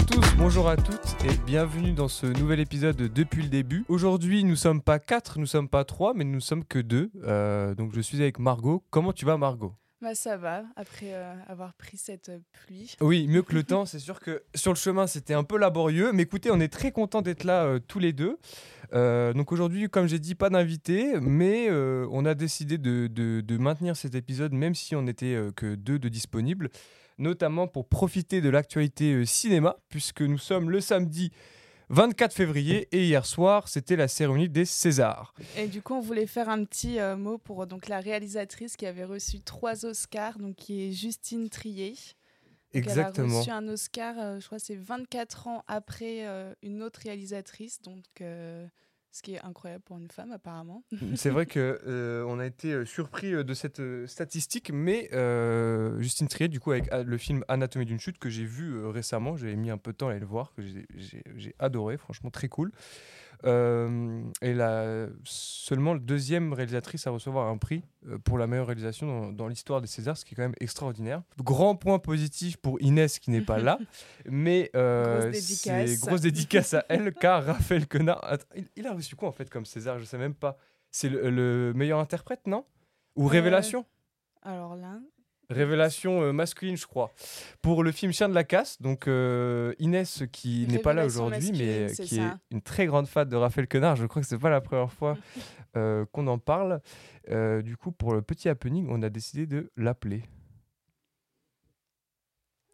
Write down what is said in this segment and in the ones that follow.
à tous, bonjour à toutes et bienvenue dans ce nouvel épisode de Depuis le début. Aujourd'hui, nous sommes pas quatre, nous sommes pas trois, mais nous sommes que deux. Euh, donc je suis avec Margot. Comment tu vas, Margot? Bah ça va, après euh, avoir pris cette euh, pluie. Oui, mieux que le temps. C'est sûr que sur le chemin, c'était un peu laborieux. Mais écoutez, on est très content d'être là euh, tous les deux. Donc aujourd'hui, comme j'ai dit, pas d'invité, mais on a décidé de, de- de maintenir cet épisode, même si on n'était que deux de disponibles, notamment pour profiter de l'actualité euh, cinéma, puisque nous sommes le samedi 24 février et hier soir, c'était la cérémonie des Césars. Et du coup, on voulait faire un petit euh, mot pour donc la réalisatrice qui avait reçu trois Oscars, donc qui est Justine Trier. Donc, Elle a Exactement. reçu un Oscar, euh, je crois, c'est 24 ans après euh, une autre réalisatrice, donc euh, ce qui est incroyable pour une femme apparemment. C'est vrai que euh, a été euh, surpris euh, de cette statistique, mais Justine Triet, du coup, avec euh, le film Anatomie d'une chute que j'ai vu récemment, j'ai mis un peu de temps à aller le voir, que j'ai adoré, franchement très cool. Euh, et la, seulement le deuxième réalisatrice à recevoir un prix euh, pour la meilleure réalisation dans, dans l'histoire des Césars, ce qui est quand même extraordinaire. Grand point positif pour Inès qui n'est pas là, mais euh, Grosse c'est dédicace. grosse dédicace à elle, car Raphaël Quenard, Attends, il, il a reçu quoi en fait comme César? Je sais même pas. C'est le, le meilleur interprète, non? Ou Euh, révélation? Alors là, Révélation euh, masculine, je crois. Pour le film Chien de la casse, donc euh, Inès qui n'est pas là aujourd'hui, mais qui est une très grande fan de Raphaël Quenard. Je crois que c'est pas la première fois euh, qu'on en parle. Euh, du coup, pour le petit happening, on a décidé de l'appeler.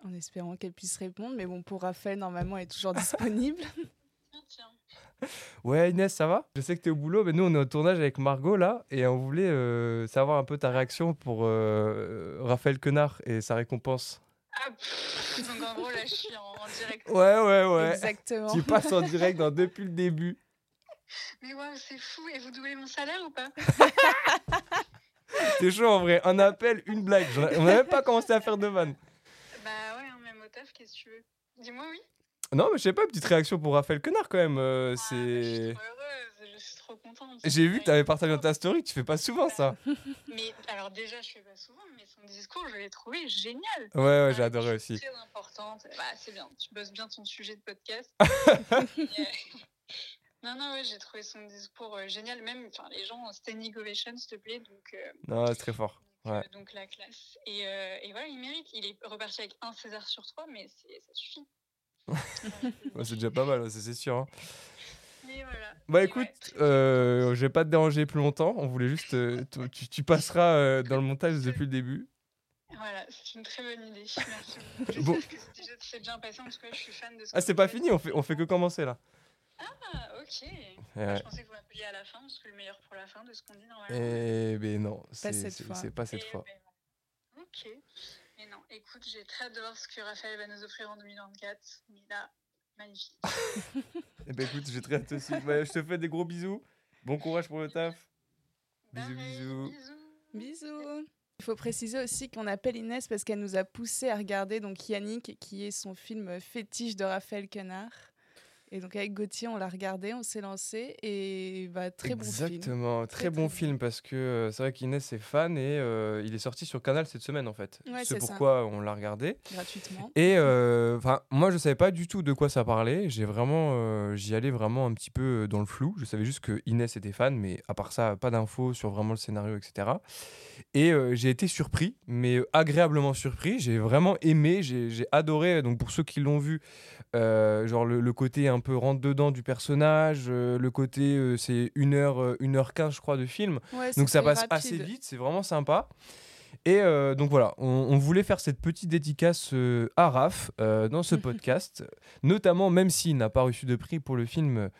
en espérant qu'elle puisse répondre, mais bon, pour Raphaël, normalement, elle est toujours disponible. Ouais, Inès, ça va? Je sais que tu es au boulot, mais nous, on est au tournage avec Margot là, et on voulait euh, savoir un peu ta réaction pour euh, Raphaël Quenard et sa récompense. Ah, pff, donc en gros, là, je suis en, en direct. Ouais, ouais, ouais. Exactement. Tu passes en direct dans- depuis le début. Mais waouh, c'est fou. Et vous doublez mon salaire ou pas? C'est chaud en vrai. Un appel, une blague. On n'a même pas commencé à faire de vannes. Bah ouais, hein, même au taf, qu'est-ce que tu veux? Dis-moi oui. Non, mais je sais pas, petite réaction pour Raphaël Quenard quand même. euh, Ah, je suis c'est. trop heureuse, je suis trop contente. J'ai vu que tu avais partagé dans ta story, tu fais pas souvent ça. Mais alors déjà, je fais pas souvent, mais son discours, je l'ai trouvé génial. Ouais, ouais, j'ai adoré aussi. Très importante. Bah, c'est bien, tu bosses bien ton sujet de podcast. Euh, non, non, ouais, j'ai trouvé son discours euh, génial. Même, enfin, les gens, standing ovation, s'il te plaît. Donc, euh, Non, c'est très fort. donc, Ouais. euh, donc la classe. Et, et voilà, il mérite. Il est reparti avec un César sur trois, mais c'est- ça suffit. C'est déjà pas mal, ça, c'est sûr. hein. Mais voilà. Bah écoute, ouais, euh, je vais pas te déranger plus longtemps. On voulait juste. euh, tu- passeras euh, dans le montage depuis le début. Voilà, c'est une très bonne idée. Merci beaucoup. J'espère Bon. que c'est bien passé. En tout cas, je suis fan de ce Ah, c'est pas fini, on fait, on fait que commencer là. Ah, ok. Ouais. Je pensais que vous m'appeliez à la fin, parce que le meilleur pour la fin de ce qu'on dit normalement. Eh ben non, c'est cette c'est- fois. pas cette Et fois. ben, Ok. Mais non, écoute, j'ai très hâte de voir ce que Raphaël va nous offrir en 2024. Mais là, magnifique. Eh ben écoute, j'ai très hâte aussi. Ouais, je te fais des gros bisous. Bon courage pour le taf. Bisous, bisous. Bisous. Il faut préciser aussi qu'on appelle Inès parce qu'elle nous a poussé à regarder donc Yannick, qui est son film fétiche de Raphaël Quenard. Et donc avec Gauthier, on l'a regardé, on s'est lancé et bah, très bon film. Exactement, très, Très, bon très film parce que euh, c'est vrai qu'Inès est fan et euh, il est sorti sur Canal cette semaine en fait. Ouais, c'est c'est ça. pourquoi on l'a regardé. Gratuitement. Et euh, moi je savais pas du tout de quoi ça parlait. J'ai vraiment, j'y allais vraiment un petit peu dans le flou. Je savais juste que Inès était fan, mais à part ça, pas d'infos sur vraiment le scénario, etc. Et j'ai été surpris, mais agréablement surpris. J'ai vraiment aimé, j'ai adoré. Donc pour ceux qui l'ont vu, genre le, le côté un peu rentre dedans du personnage, euh, le côté euh, c'est 1h, 1h15 je crois de film. Ouais, Donc ça passe assez vite, c'est vraiment sympa. Et euh, donc voilà, on, on voulait faire cette petite dédicace euh, à Raph euh, dans ce podcast, notamment même s'il n'a pas reçu de prix pour le film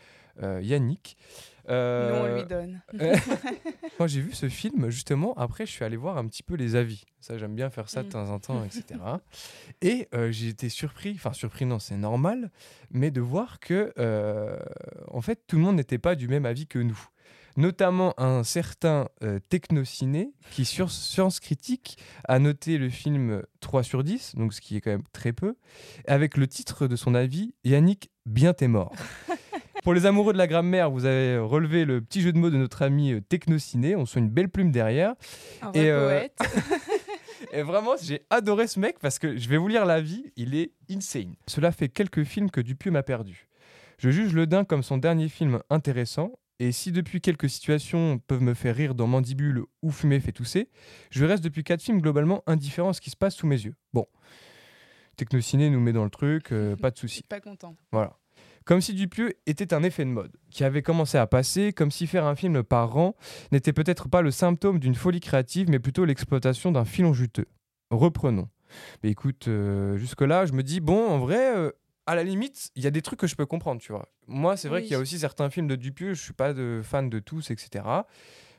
euh. Nous, on lui donne. Quand j'ai vu ce film, justement, après, je suis allé voir un petit peu les avis. Ça, j'aime bien faire ça de Mm. temps en temps, etc. Et euh, j'ai été surpris, enfin surpris, non, c'est normal, mais de voir que, euh, en fait, tout le monde n'était pas du même avis que nous. Notamment un certain euh, technociné qui, sur Science Critique, a noté le film 3 sur 10, donc ce qui est quand même très peu, avec le titre de son avis Yannick, bien t'es mort. Pour les amoureux de la grammaire, vous avez relevé le petit jeu de mots de notre ami euh, Technociné. On soit une belle plume derrière. Un et, vrai euh, poète. Et vraiment, j'ai adoré ce mec parce que je vais vous lire la vie, il est insane. Cela fait quelques films que Dupieux m'a perdu. Je juge Le Dain comme son dernier film intéressant, et si depuis quelques situations peuvent me faire rire dans Mandibule ou Fumer fait tousser, je reste depuis quatre films globalement indifférent à ce qui se passe sous mes yeux. Bon, Technociné nous met dans le truc, euh, pas de souci. Pas content. Voilà. Comme si Dupieux était un effet de mode, qui avait commencé à passer, comme si faire un film par an n'était peut-être pas le symptôme d'une folie créative, mais plutôt l'exploitation d'un filon juteux. Reprenons. Mais écoute, euh, jusque-là, je me dis, bon, en vrai, euh, à la limite, il y a des trucs que je peux comprendre, tu vois. Moi, c'est vrai Oui. qu'il y a aussi certains films de Dupieux, je suis pas de fan de tous, etc.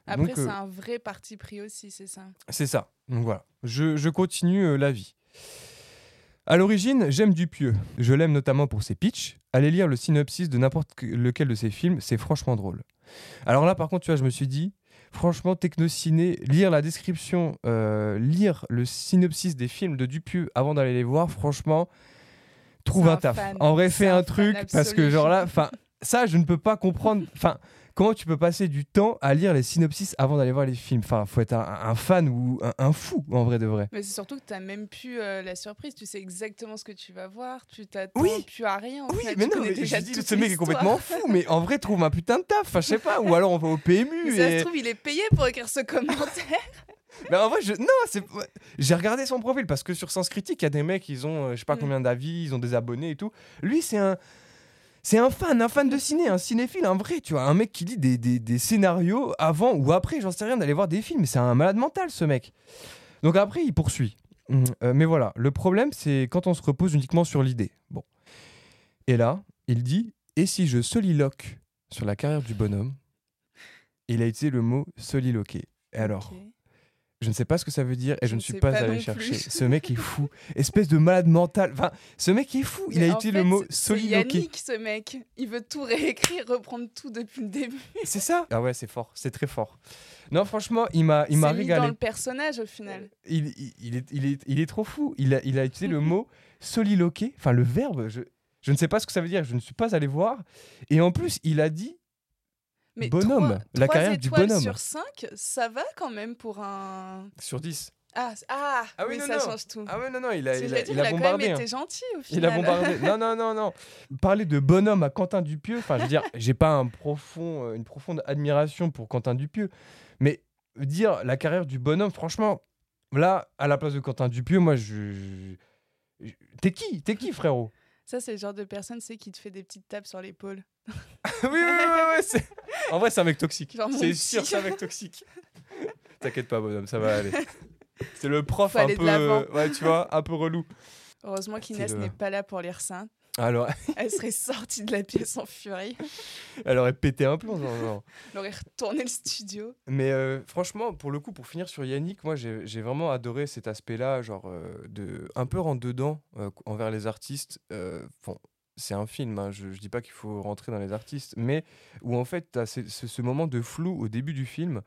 Après, c'est euh, un vrai parti pris aussi, c'est ça. c'est ça. Donc voilà, je, je continue la vie. À l'origine, j'aime Dupieux. Je l'aime notamment pour ses pitchs. Allez lire le synopsis de n'importe que- lequel de ses films, c'est franchement drôle. Alors là, par contre, tu vois, je me suis dit, franchement, Technociné, lire la description, euh, lire le synopsis des films de Dupieux avant d'aller les voir, franchement, trouve un, un taf. fan. En vrai, fais un un truc parce que genre là, enfin, ça, je ne peux pas comprendre. Enfin, comment tu peux passer du temps à lire les synopsis avant d'aller voir les films? Enfin, faut être un, un fan ou un, un fou en vrai de vrai. Mais c'est surtout que tu n'as même plus euh, la surprise. Tu sais exactement ce que tu vas voir. Tu t'attends Oui. plus à rien. en Oui, fait. mais Tu non, mais déjà je dis, ce mec est complètement fou, mais en vrai, trouve un putain de taf, enfin, je sais pas, ou alors on va au PMU. Mais ça et- se trouve, il est payé pour écrire ce commentaire. Mais en vrai, je... non, c'est... j'ai regardé son profil parce que sur Sens Critique, il y a des mecs, ils ont euh, je sais pas Mm. combien d'avis, ils ont des abonnés et tout. Lui, c'est un. C'est un fan, un fan de ciné, un cinéphile, un vrai, tu vois, un mec qui lit des, des- scénarios avant ou après, j'en sais rien, d'aller voir des films. C'est un malade mental, ce mec. Donc après, il poursuit. Mm, euh, mais voilà, le problème, c'est quand on se repose uniquement sur l'idée. Bon. Et là, il dit Et si je soliloque sur la carrière du bonhomme? Il a utilisé le mot soliloquer. Et alors. Je ne sais pas ce que ça veut dire et je, Je ne suis pas, pas allé chercher. plus. Ce mec est fou. Espèce de malade mental. Enfin, ce mec est fou. Il Mais a utilisé le mot C'est soliloquer. Yannick, ce mec. Il veut tout réécrire, reprendre tout depuis le début. C'est ça Ah ouais, c'est fort. C'est très fort. Non, franchement, il m'a, il m'a régalé. dans le personnage au final. Il, il- il est, il, est, il est trop fou. Il a, il a utilisé le mot soliloquer. Enfin, le verbe. Je, je ne sais pas ce que ça veut dire. Je ne suis pas allé voir. Et en plus, il a dit Mais Bonhomme, trois- la trois carrière du étoiles bonhomme. sur 5, ça va quand même pour un. sur 10. Ah, ah, Ah oui, oui, non, ça non. change tout. Ah ouais, non, non, il a, il a, dire, il a quand même bombardé. hein. été gentil au Il a final. bombardé. Non, non, non, non. Parler de bonhomme à Quentin Dupieux, enfin, je veux dire, j'ai pas un profond, euh, une profonde admiration pour Quentin Dupieux, mais dire la carrière du bonhomme, franchement, là, à la place de Quentin Dupieux, moi, je- je- T'es qui? T'es qui, frérot? Ça, c'est le genre de personne, c'est qui te fait des petites tapes sur l'épaule. Oui, oui, oui, oui, En vrai, c'est un mec toxique. C'est sûr, c'est un mec toxique. T'inquiète pas, bonhomme, ça va aller. C'est le prof Faut un peu. l'avant. Ouais, tu vois, un peu relou. Heureusement qu'Inès le- n'est pas là pour lire ça. Alors, Elle serait sortie de la pièce en furie. elle aurait pété un plomb, genre, genre. Elle aurait retourné le studio. Mais euh, franchement, pour le coup, pour finir sur Yannick, moi j'ai vraiment adoré cet aspect-là, genre euh, de un peu rentre dedans euh, envers les artistes. Bon, c'est un film, hein, je, je dis pas qu'il faut rentrer dans les artistes, mais où en fait tu as ce moment de flou au début du film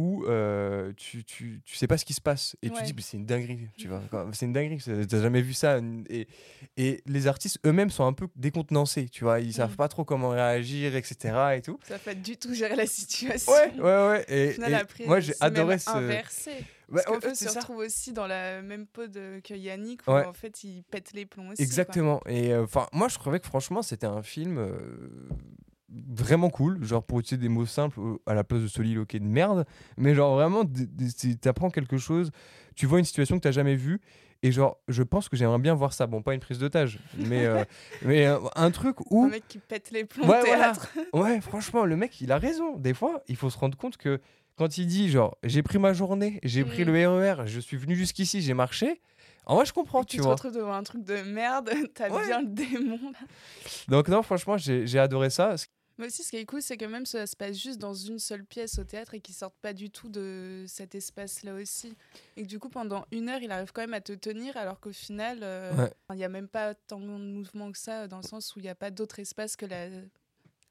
où euh, tu, tu, tu sais pas ce qui se passe et tu dis mais c'est une dinguerie, tu vois, c'est une dinguerie, t'as jamais vu ça et, et les artistes eux-mêmes sont un peu décontenancés, tu vois, ils savent Mm. pas trop comment réagir, etc. et tout. Ça pas du tout gérer la situation. Ouais, ouais, ouais. Et, final, et après, moi j'ai adoré ce. inversé. Parce en fait, eux se retrouvent aussi dans la même peau de, que Yannick, où Ouais. en fait ils pètent les plombs aussi. quoi. Exactement. Et enfin, moi, je trouvais que franchement, c'était un film euh, vraiment cool. Genre, pour utiliser des mots simples euh, à la place de soliloquer de merde. Mais genre, vraiment, t'apprends quelque chose. Tu vois une situation que t'as jamais vue. Et genre, je pense que j'aimerais bien voir ça. Bon, pas une prise d'otage, mais, euh, mais euh, un truc Un où. mec qui pète les plombs Ouais, au voilà. théâtre. Ouais, franchement, le mec, il a raison. Des fois, il faut se rendre compte que quand il dit, genre, j'ai pris ma journée, j'ai pris Mm. le RER, je suis venu jusqu'ici, j'ai marché. En vrai, je comprends, Et tu tu te vois. retrouves devant un truc de merde, t'as Ouais. bien le démon. là. Donc, non, franchement, j'ai adoré ça. Mais aussi, ce qui est cool, c'est que même ça se passe juste dans une seule pièce au théâtre et qu'ils sortent pas du tout de cet espace-là aussi. Et que du coup, pendant une heure, il arrive quand même à te tenir, alors qu'au final, euh, Ouais. il n'y a même pas tant de mouvement que ça, dans le sens où il n'y a pas d'autre espace que la,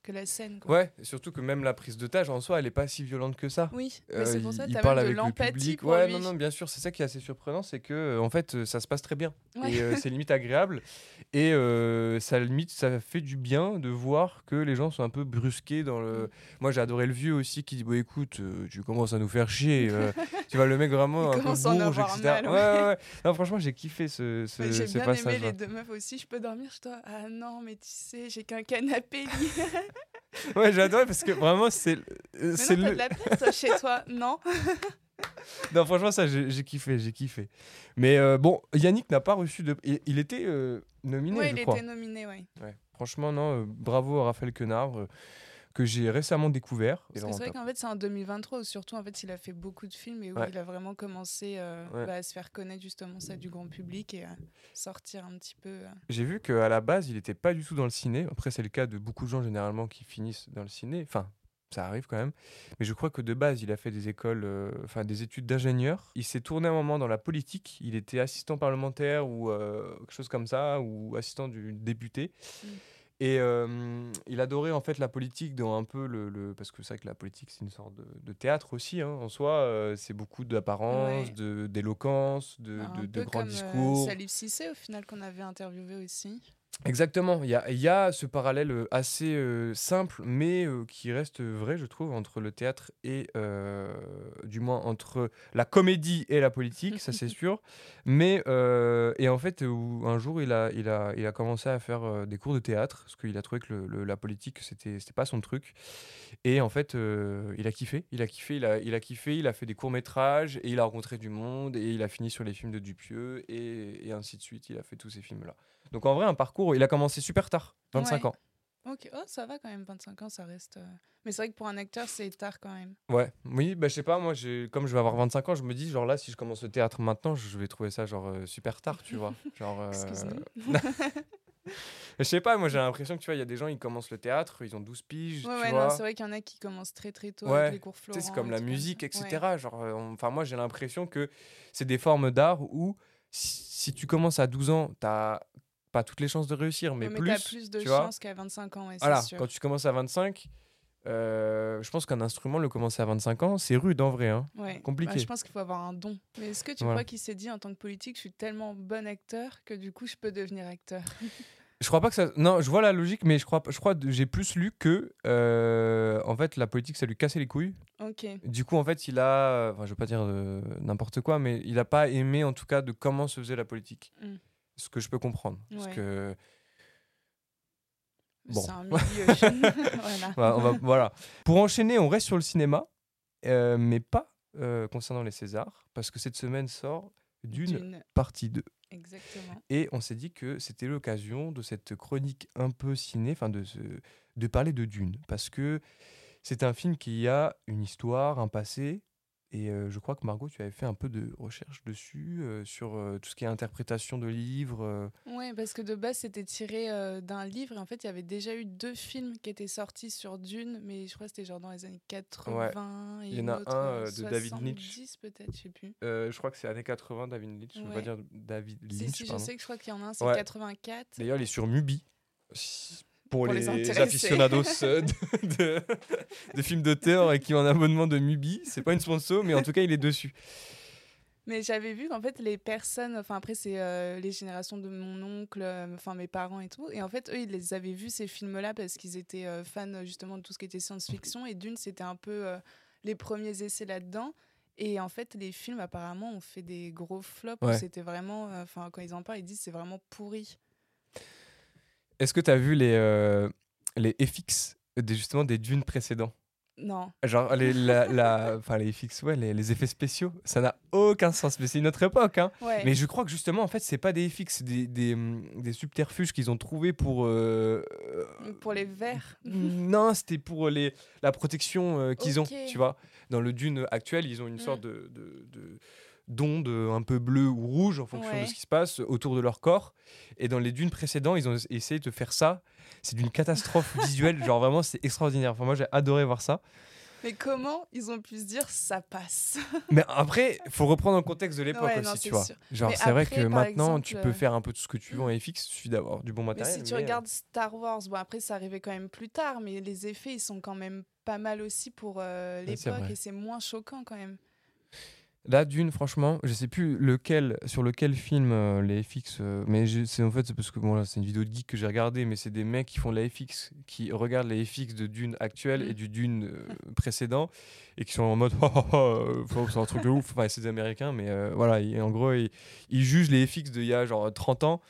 que la scène. Quoi. Ouais, surtout que même la prise d'otage en soi, elle est pas si violente que ça. Oui, Euh, c'est pour ça que il parle avec le public. pour ouais, lui. non, non, bien sûr, c'est ça qui est assez surprenant, c'est que euh, en fait, euh, ça se passe très bien Ouais. et euh, c'est limite agréable et euh, ça limite, ça fait du bien de voir que les gens sont un peu brusqués dans le. Mm. Moi, j'ai adoré le vieux aussi qui dit bon, écoute, euh, tu commences à nous faire chier. tu vois le mec vraiment Il un peu bourge, etc. mal, ouais, ouais. ouais, ouais. Non, franchement, j'ai kiffé ce, ce, Ouais, J'ai bien aimé les deux meufs aussi. Je peux dormir chez toi Ah non, mais tu sais, j'ai qu'un canapé. Ouais, j'ai adoré parce que vraiment, c'est. euh, c'est t'as le... de la toi, chez toi Non. Non, franchement, ça, j'ai kiffé, j'ai kiffé. Mais euh, bon, Yannick n'a pas reçu de. Il, il était euh, nominé, Ouais, je il crois. était nominé, ouais. Ouais. Franchement, non, euh, bravo à Raphaël Quenard, que j'ai récemment découvert. Parce que c'est vrai qu'en fait, c'est en 2023 où surtout, en fait, il a fait beaucoup de films et où Ouais. il a vraiment commencé euh, Ouais. bah, à se faire connaître justement ça du grand public et à sortir un petit peu. euh. J'ai vu qu'à la base, il n'était pas du tout dans le ciné. Après, c'est le cas de beaucoup de gens généralement qui finissent dans le ciné. Enfin, ça arrive quand même. Mais je crois que de base, il a fait des écoles, euh, enfin des études d'ingénieur. Il s'est tourné un moment dans la politique. Il était assistant parlementaire ou euh, quelque chose comme ça, ou assistant du député. Mm. Et euh, il adorait en fait la politique dans un peu le, le- parce que c'est vrai que la politique c'est une sorte de, de théâtre aussi hein. en soi euh, c'est beaucoup d'apparence Ouais. d'éloquence de, un de- grands discours Euh, Salif Cissé au final qu'on avait interviewé aussi. Exactement, il y a, il y a ce parallèle euh, assez euh, simple, mais euh, qui reste vrai, je trouve, entre le théâtre et, euh, du moins, entre la comédie et la politique, ça c'est sûr. Mais, et en fait, un jour, il a, il a, il a commencé à faire des cours de théâtre, parce qu'il a trouvé que le- le- la politique, c'était pas son truc. Et en fait, il a kiffé, il a kiffé, il a, il a kiffé, il a fait des courts-métrages, et il a rencontré du monde, et il a fini sur les films de Dupieux, et, et ainsi de suite, il a fait tous ces films-là. Donc en vrai, un parcours, il a commencé super tard, 25 Ouais. ans. Ok, oh, ça va quand même, 25 ans, ça reste. euh, Mais c'est vrai que pour un acteur, c'est tard quand même. Ouais, oui, bah je sais pas, moi, comme je vais avoir 25 ans, je me dis, genre là, si je commence le théâtre maintenant, je vais trouver ça genre euh, super tard, tu vois. Genre, euh. Je sais pas, moi j'ai l'impression que tu vois, il y a des gens, ils commencent le théâtre, ils ont 12 piges, Ouais, tu ouais, vois. non, c'est vrai qu'il y en a qui commencent très très tôt Ouais, avec les cours Tu Florent. c'est comme la musique, etc. Ouais. Genre, euh, enfin, moi j'ai l'impression que c'est des formes d'art où si, si tu commences à 12 ans, t'as pas toutes les chances de réussir, mais, plus, de chances qu'à 25 ans, ouais, Voilà, sûr. quand tu commences à 25, euh, je pense qu'un instrument, le commencer à 25 ans, c'est rude en vrai. Hein. Ouais. compliqué. Bah, je pense qu'il faut avoir un don. Mais est-ce que tu Voilà. crois qu'il s'est dit en tant que politique, je suis tellement bon acteur que du coup, je peux devenir acteur? Je crois pas que ça. Non, je vois la logique, mais je crois, je crois, que j'ai plus lu que, euh, en fait, la politique, ça lui cassait les couilles. Ok. Du coup, en fait, il a, enfin, je veux pas dire euh, n'importe quoi, mais il a pas aimé, en tout cas, de comment se faisait la politique. Mm. Ce que je peux comprendre, parce que Bon. Un milieu. voilà. voilà, on va- voilà. Pour enchaîner, on reste sur le cinéma, euh, mais pas euh, concernant les Césars, parce que cette semaine sort d'une D'une- partie 2. Exactement. Et on s'est dit que c'était l'occasion de cette chronique un peu ciné, enfin de, de parler de Dune. Parce que c'est un film qui a une histoire, un passé. Et euh, je crois que Margot, tu avais fait un peu de recherche dessus, euh, sur euh, tout ce qui est interprétation de livres. Ouais, parce que de base, c'était tiré d'un livre. Et en fait, il y avait déjà eu deux films qui étaient sortis sur Dune, mais je crois que c'était genre dans les années 80. Et Il y en a autre, un, euh, euh, de David Lynch. 70 peut-être, je sais plus. Je crois que c'est années 80, David Lynch. Je veux pas Ouais. dire David Lynch, si, je sais que je crois qu'il y en a un, c'est Ouais. 84. D'ailleurs, il est sur Mubi. Pour, Pour les aficionados euh, de, de, de films d'auteur et qui ont un abonnement de Mubi. C'est pas une sponsor, mais en tout cas, il est dessus. Mais j'avais vu qu'en fait, les personnes, enfin après, c'est euh, les générations de mon oncle, euh, enfin mes parents et tout. Et en fait, eux, ils les avaient vus, ces films-là, parce qu'ils étaient euh, fans justement de tout ce qui était science-fiction. Et d'une, c'était un peu euh, les premiers essais là-dedans. Et en fait, les films, apparemment, ont fait des gros flops. Ouais. C'était vraiment, enfin, quand ils en parlent, ils disent c'est vraiment pourri. Est-ce que tu as vu les, euh, les FX des, justement des dunes précédents? Non. Genre les, la, la- enfin, les FX, ouais, les, les effets spéciaux, ça n'a aucun sens. Mais c'est une autre époque. Hein. Ouais. Mais je crois que justement, en fait, c'est pas des FX, c'est des, des, hum, des subterfuges qu'ils ont trouvés pour. euh, euh, Pour les verts. non, c'était pour les, la protection euh, qu'ils ont, tu vois. Dans le dune actuel, ils ont une Mm. sorte de, de, de- d'onde un peu bleue ou rouge en fonction de ce qui se passe autour de leur corps. Et dans les dunes précédents, ils ont essayé de faire ça. C'est d'une catastrophe visuelle, genre vraiment, c'est extraordinaire. Enfin, moi, j'ai adoré voir ça. Mais comment ils ont pu se dire ça passe? Mais après, faut reprendre le contexte de l'époque Ouais, aussi, tu vois. sûr. Genre, c'est vrai que maintenant, tu peux euh, faire un peu tout ce que tu veux en FX, il suffit d'avoir du bon Mais matériel. si tu mais, euh, regardes Star Wars, bon après ça arrivait quand même plus tard, mais les effets ils sont quand même pas mal aussi pour euh, l'époque et c'est moins choquant quand même. Là, d'une, franchement, je sais plus lequel, sur lequel film euh, les FX, euh, mais c'est en fait c'est parce que bon là, c'est une vidéo de geek que j'ai regardé, mais c'est des mecs qui font la FX, qui regardent les FX de Dune actuel Mm. et du Dune euh, précédent, et qui sont en mode, oh, oh, oh, c'est un truc de ouf. Enfin, c'est des Américains, mais euh, voilà, et en gros, ils, ils jugent les FX d'il y a genre 30 ans.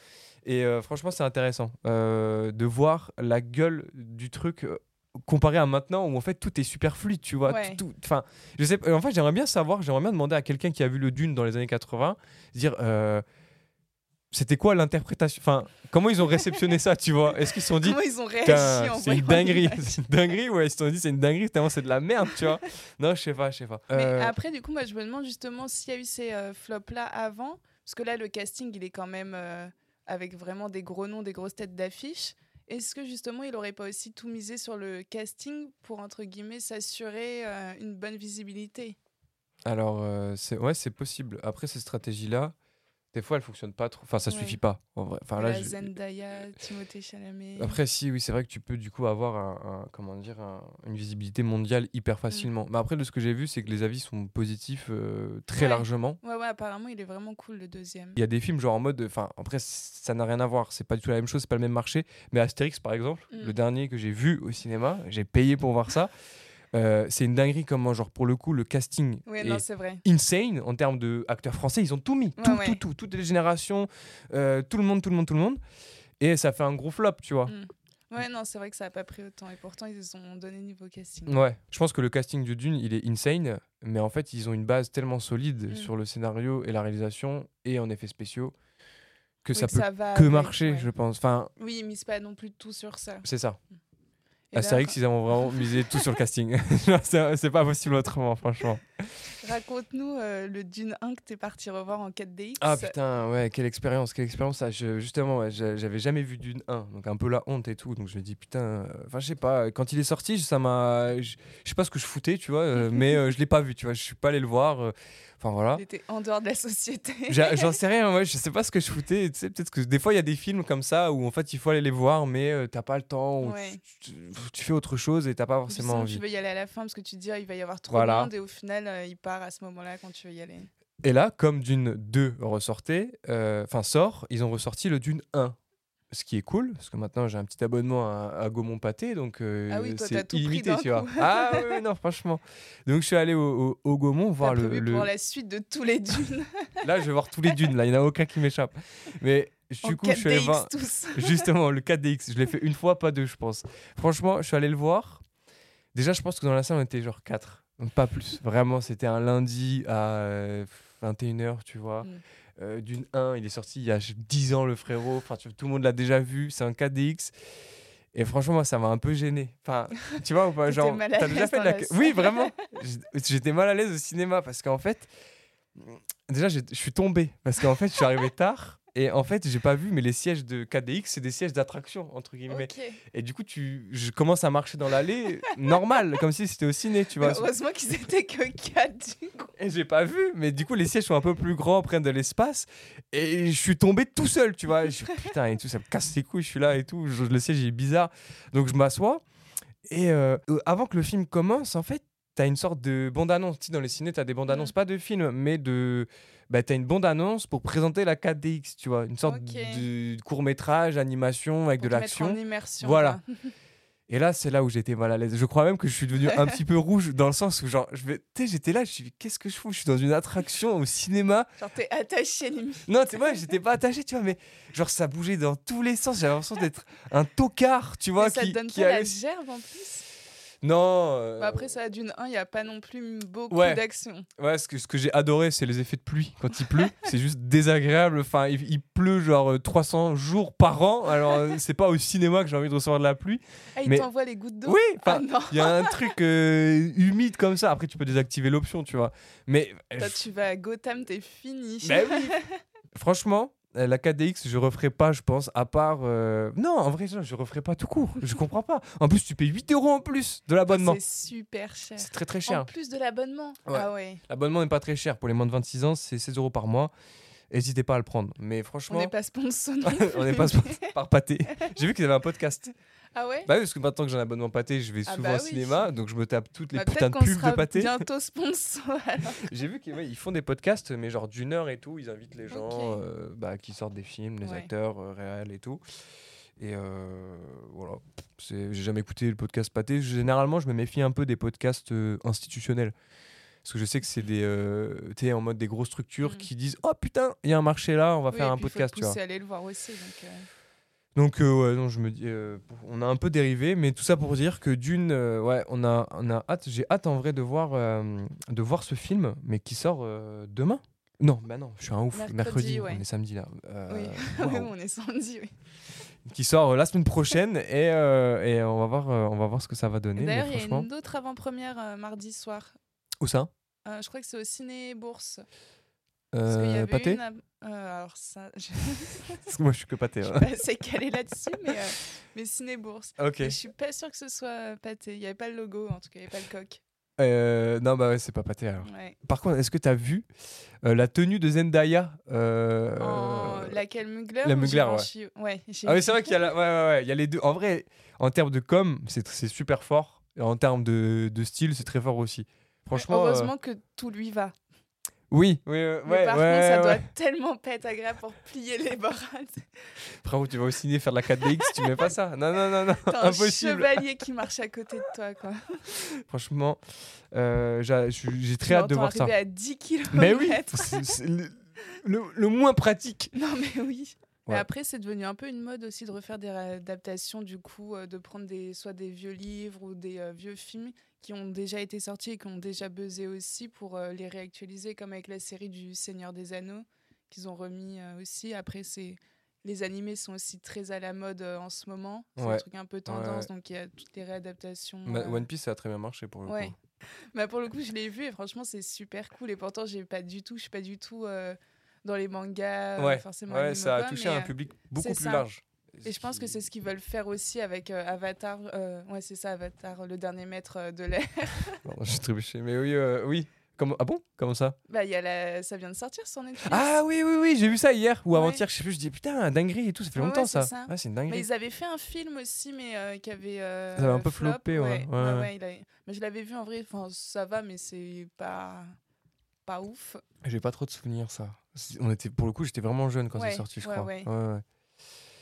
Et franchement, c'est intéressant de voir la gueule du truc comparé à maintenant où en fait tout est super fluide, tu vois. Ouais. tout- tout- Enfin, je sais. En fait, j'aimerais bien savoir, j'aimerais bien demander à quelqu'un qui a vu le Dune dans les années 80, dire. euh, c'était quoi l'interprétation Enfin, comment ils ont réceptionné ça, tu vois? Est-ce qu'ils se sont dit, Comment ils ont réagi en c'est une dinguerie, c'est une dinguerie, ouais, ils se sont dit, c'est une dinguerie, tellement c'est de la merde, tu vois Non, je sais pas, je sais pas. Mais Euh, après du coup moi je me demande justement s'il y a eu ces euh, flops là avant, parce que là le casting il est quand même euh, avec vraiment des gros noms, des grosses têtes d'affiche. Est-ce que justement il aurait pas aussi tout misé sur le casting pour entre guillemets s'assurer euh, une bonne visibilité? Alors, euh, c'est possible. Après, ces stratégies-là, des fois, elles fonctionnent pas trop. Enfin, ça Ouais. suffit pas, en vrai. Enfin, là, La je- Zendaya, Timothée Chalamet. Après, si, oui, c'est vrai que tu peux du coup avoir un, un- comment dire, un- une visibilité mondiale Mm. hyper facilement. Mais après, de ce que j'ai vu, c'est que les avis sont positifs euh, très Ouais. largement. Ouais, ouais, apparemment, il est vraiment cool le deuxième. Il y a des films genre en mode, enfin après ça n'a rien à voir, c'est pas du tout la même chose, c'est pas le même marché. Mais Astérix par exemple, Mm. le dernier que j'ai vu au cinéma, j'ai payé pour voir ça. euh, c'est une dinguerie comment genre pour le coup le casting Oui, est non, vrai. insane en termes de acteurs français, ils ont tout mis, Ouais, tout, ouais. tout, tout, toutes les générations, euh, tout le monde, tout le monde, tout le monde. Et ça fait un gros flop, tu vois. Mm. Ouais, non, c'est vrai que ça a pas pris autant. Et pourtant, ils ont donné niveau casting. Ouais, je pense que le casting de Dune, il est insane, mais en fait, ils ont une base tellement solide Mm. sur le scénario et la réalisation et en effets spéciaux que Oui, ça que peut ça va que avec, marcher, ouais. je pense. Enfin, Oui, ils misent pas non plus tout sur ça. c'est ça. Et là, Astérix, ils ont vraiment misé tout sur le casting. C'est pas possible autrement, franchement. Raconte-nous euh, le Dune 1 que t'es parti revoir en 4DX. Ah putain, ouais, quelle expérience, quelle expérience. Je- justement, ouais, j'a- j'avais jamais vu Dune 1, donc un peu la honte et tout. Donc je me dis, putain, euh, enfin, je sais pas, quand il est sorti, ça m'a. Je sais pas ce que je foutais, tu vois, euh, mais je l'ai pas vu, tu vois, je suis pas allé le voir. Enfin voilà. Il était en dehors de la société. J'en sais rien, ouais, je sais pas ce que je foutais. Tu sais, peut-être que des fois il y a des films comme ça où en fait il faut aller les voir, mais t'as pas le temps, ou Ouais. tu, tu- tu fais autre chose et t'as pas forcément envie. tu veux y aller à la fin parce que tu te dis ah, il va y avoir trop Voilà. de monde et au final euh, il part à ce moment-là quand tu veux y aller. Et là, comme Dune 2 ressortait, euh, enfin sort, ils ont ressorti le Dune 1. Ce qui est cool, parce que maintenant j'ai un petit abonnement à, à Gaumont Pâté, donc euh, Ah oui, c'est illimité, tu vois. Ah oui, non, franchement. Donc je suis allé au, au, au Gaumont voir le. le- pour la suite de tous les Dunes. Là, je vais voir tous les Dunes, là, il n'y en a aucun qui m'échappe. Mais en du coup, je suis allé 4DX voir. tous. Justement, le 4DX, je l'ai fait une fois, pas deux, je pense. Franchement, je suis allé le voir. Déjà, je pense que dans la salle, on était genre 4, donc pas plus. Vraiment, c'était un lundi à euh, 21h, tu vois. Mm. Euh, D'une 1, il est sorti il y a 10 ans, le frérot. Enfin, tu- tout le monde l'a déjà vu. C'est un 4DX. Et franchement, moi, ça m'a un peu gêné. Enfin, tu vois ou Genre, t'as déjà fait de la... Oui, vraiment. J'étais mal à l'aise au cinéma parce qu'en fait, déjà, je suis tombé parce qu'en fait, je suis arrivé tard. Et en fait, j'ai pas vu, mais les sièges de 4DX, c'est des sièges d'attraction, entre guillemets. Et du coup, tu, je commence à marcher dans l'allée, normal, comme si c'était au ciné, tu vois. Heureusement qu'ils étaient que 4 du coup. Et j'ai pas vu, mais du coup, les sièges sont un peu plus grands, prennent de l'espace. Et je suis tombé tout seul, tu vois. Et je, putain, et tout, ça me casse les couilles, je suis là et tout. Je- le siège est bizarre. Donc je m'assois. Et euh, euh, avant que le film commence, en fait, t'as une sorte de bande-annonce. Tu sais, dans les ciné, t'as des bandes-annonces, Mhm. pas de films, mais de. Bah, t'as une bande-annonce pour présenter la 4DX, tu vois. Une sorte de court-métrage, animation avec Pour de l'action. immersion. Voilà. Et là, c'est là où j'étais mal à l'aise. Je crois même que je suis devenu un petit peu rouge dans le sens où, genre, je vais, j'étais là, je suis, qu'est-ce que je fous? Je suis dans une attraction au cinéma. Genre t'es attaché limite. Non, tu vois, j'étais pas attaché, tu vois, mais genre, ça bougeait dans tous les sens. J'avais l'impression d'être un tocard, tu vois, Mais ça qui, te donne qui pas la gerbe en plus. Non. euh, Bah après ça d'une 1, il y a pas non plus beaucoup Ouais. d'action. Ouais, ce que, ce que j'ai adoré, c'est les effets de pluie quand il pleut. c'est juste désagréable. Enfin, il, il pleut genre euh, 300 jours par an. Alors, euh, c'est pas au cinéma que j'ai envie de recevoir de la pluie. Ah, il Mais- t'envoie les gouttes d'eau? Oui, Ah il y a un truc euh, humide comme ça. Après, tu peux désactiver l'option, tu vois. Mais Toi, tu vas à Gotham, t'es fini. Bah oui. Franchement, euh, la 4DX, je referai pas, je pense, à part. euh, Non, en vrai, je referai pas tout court. Je comprends pas. En plus, tu payes 8 euros en plus de l'abonnement. C'est super cher. C'est très très En cher. plus de l'abonnement. Ouais. Ah ouais. L'abonnement n'est pas très cher. Pour les moins de 26 ans, c'est 16 euros par mois. N'hésitez pas à le prendre. Mais On franchement, n'est pas sponsor. non on n'est pas plus. sponsor par Pâté. J'ai vu qu'ils avaient un podcast. Ah ouais? Bah oui, parce que maintenant que j'ai un abonnement Pâté, je vais Ah souvent bah au oui. cinéma. Donc je me tape toutes les Bah, putains de pubs sera de Pâté. bientôt sponsor. J'ai vu qu'ils ouais, font des podcasts, mais genre d'une heure et tout. Ils invitent les gens euh, bah, qui sortent des films, les Ouais. acteurs euh, réels et tout. Et euh, voilà. J'ai jamais écouté le podcast Pâté. Généralement, je me méfie un peu des podcasts euh, institutionnels. Parce que je sais que c'est des. Euh, tu sais, en mode des grosses structures Mm. qui disent Oh putain, il y a un marché là, on va Oui, faire et un puis, faut podcast, le tu vois. aller le voir aussi. Donc, euh, Donc, euh, ouais, non, je me dis. euh, on a un peu dérivé, mais tout ça pour dire que d'une. euh, ouais, on a, on a hâte. J'ai hâte en vrai de voir, de voir ce film, mais qui sort demain. Non, bah non, je suis un ouf. Mercredi, Mercredi, ouais. on est samedi là. Oui, on est samedi. Oui. qui sort la semaine prochaine et, et on va voir, on va voir ce que ça va donner. D'ailleurs, il y a franchement, une autre avant-première mardi soir. Où ça? Euh, je crois que c'est au Ciné Bourse. Euh, Pâté? une euh, alors ça, je Parce que moi je suis que pâté. suis hein. pas assez calée là-dessus, mais, euh, mais Ciné Bourse. ok. Et je suis pas sûre que ce soit pâté. Il n'y avait pas le logo, en tout cas, il n'y avait pas le coq. Euh, non, bah ouais, c'est pas pâté alors. Ouais. Par contre, est-ce que tu as vu euh, la tenue de Zendaya En laquelle Mugler la Mugler, ouais. Ah oui, c'est vrai qu'il y a la... ouais, ouais, ouais, il y a les deux. En vrai, en termes de com, c'est super fort. Et en termes de, de style, c'est très fort aussi. Franchement. euh, Heureusement que tout lui va. Oui, oui, euh, Mais ouais, par ouais, contre, ça doit tellement pas être agréable pour plier les bras. Frérot, tu vas au ciné faire de la 4DX, tu mets pas ça. Non, non, non, non, T'as un impossible. chevalier qui marche à côté de toi, quoi. Franchement, euh, j'ai j'ai très hâte de voir ça. à 10 km. Mais oui, c'est c'est le, le- le moins pratique. Non, mais oui. Ouais. après, c'est devenu un peu une mode aussi de refaire des adaptations, du coup, euh, de prendre des, soit des vieux livres ou des euh, vieux films qui ont déjà été sortis et qui ont déjà buzzé aussi pour euh, les réactualiser, comme avec la série du Seigneur des Anneaux, qu'ils ont remis aussi. Après, c'est les animés sont aussi très à la mode en ce moment. C'est Ouais. un truc un peu tendance, ouais. donc il y a toutes les réadaptations. Ma- One Piece, ça a très bien marché pour le coup. bah pour le coup, je l'ai vu et franchement, c'est super cool. Et pourtant, j'ai pas du tout, je suis pas du tout dans les mangas, euh, Ouais, forcément. ouais ça a touché mais, un euh, public beaucoup plus ça. large. Et je pense que c'est ce qu'ils veulent faire aussi avec euh, Avatar. euh, ouais, c'est ça, Avatar, le dernier maître de l'air. J'ai trébuché, mais oui, euh, oui. Comment... Ah bon? Comment ça? Bah, il y a la... ça vient de sortir sur Netflix. Ah oui, oui, oui, j'ai vu ça hier ou Ouais. avant-hier, je sais plus. Je dis putain, dinguerie et tout, ça fait longtemps ouais, ça. ça. C'est une Mais dinguerie. ils avaient fait un film aussi, mais qui avait. Ça avait un peu flop, floppé, ouais, ouais, ouais. Mais je l'avais vu en vrai, enfin, ça va, mais c'est pas. Pas ouf. J'ai pas trop de souvenirs ça. On était, pour le coup, j'étais vraiment jeune quand Ouais, c'est sorti, je ouais, crois. ouais.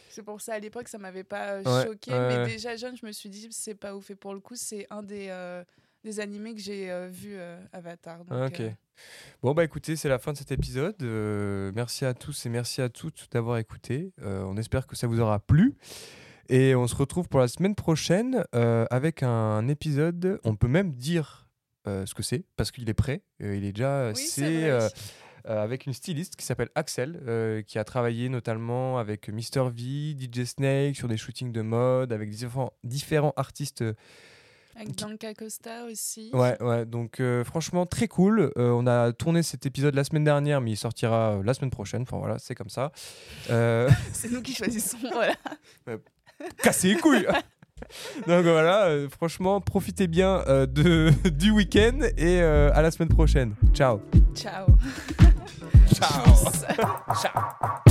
C'est pour ça, à l'époque, ça m'avait pas euh, choqué. mais déjà jeune, je me suis dit, c'est pas ouf. Et pour le coup, c'est un des, euh, des animés que j'ai euh, vu euh, Avatar. donc, ok. Bon bah écoutez, c'est la fin de cet épisode. Merci à tous et merci à toutes d'avoir écouté. On espère que ça vous aura plu. Et on se retrouve pour la semaine prochaine avec un épisode. On peut même dire ce que c'est parce qu'il est prêt. Euh, il est déjà. Oui, c'est euh, euh, avec une styliste qui s'appelle Axel, euh, qui a travaillé notamment avec Mr V, DJ Snake sur des shootings de mode, avec différents, différents artistes Avec Blanca Costa aussi. Ouais, ouais, donc euh, franchement très cool. Euh, on a tourné cet épisode la semaine dernière, mais il sortira euh, la semaine prochaine. Enfin voilà, c'est comme ça. Euh, C'est nous qui choisissons. Voilà. casser les couilles Donc voilà, euh, franchement, profitez bien euh, de, du week-end et euh, à la semaine prochaine. Ciao. Ciao. Ciao. Ciao.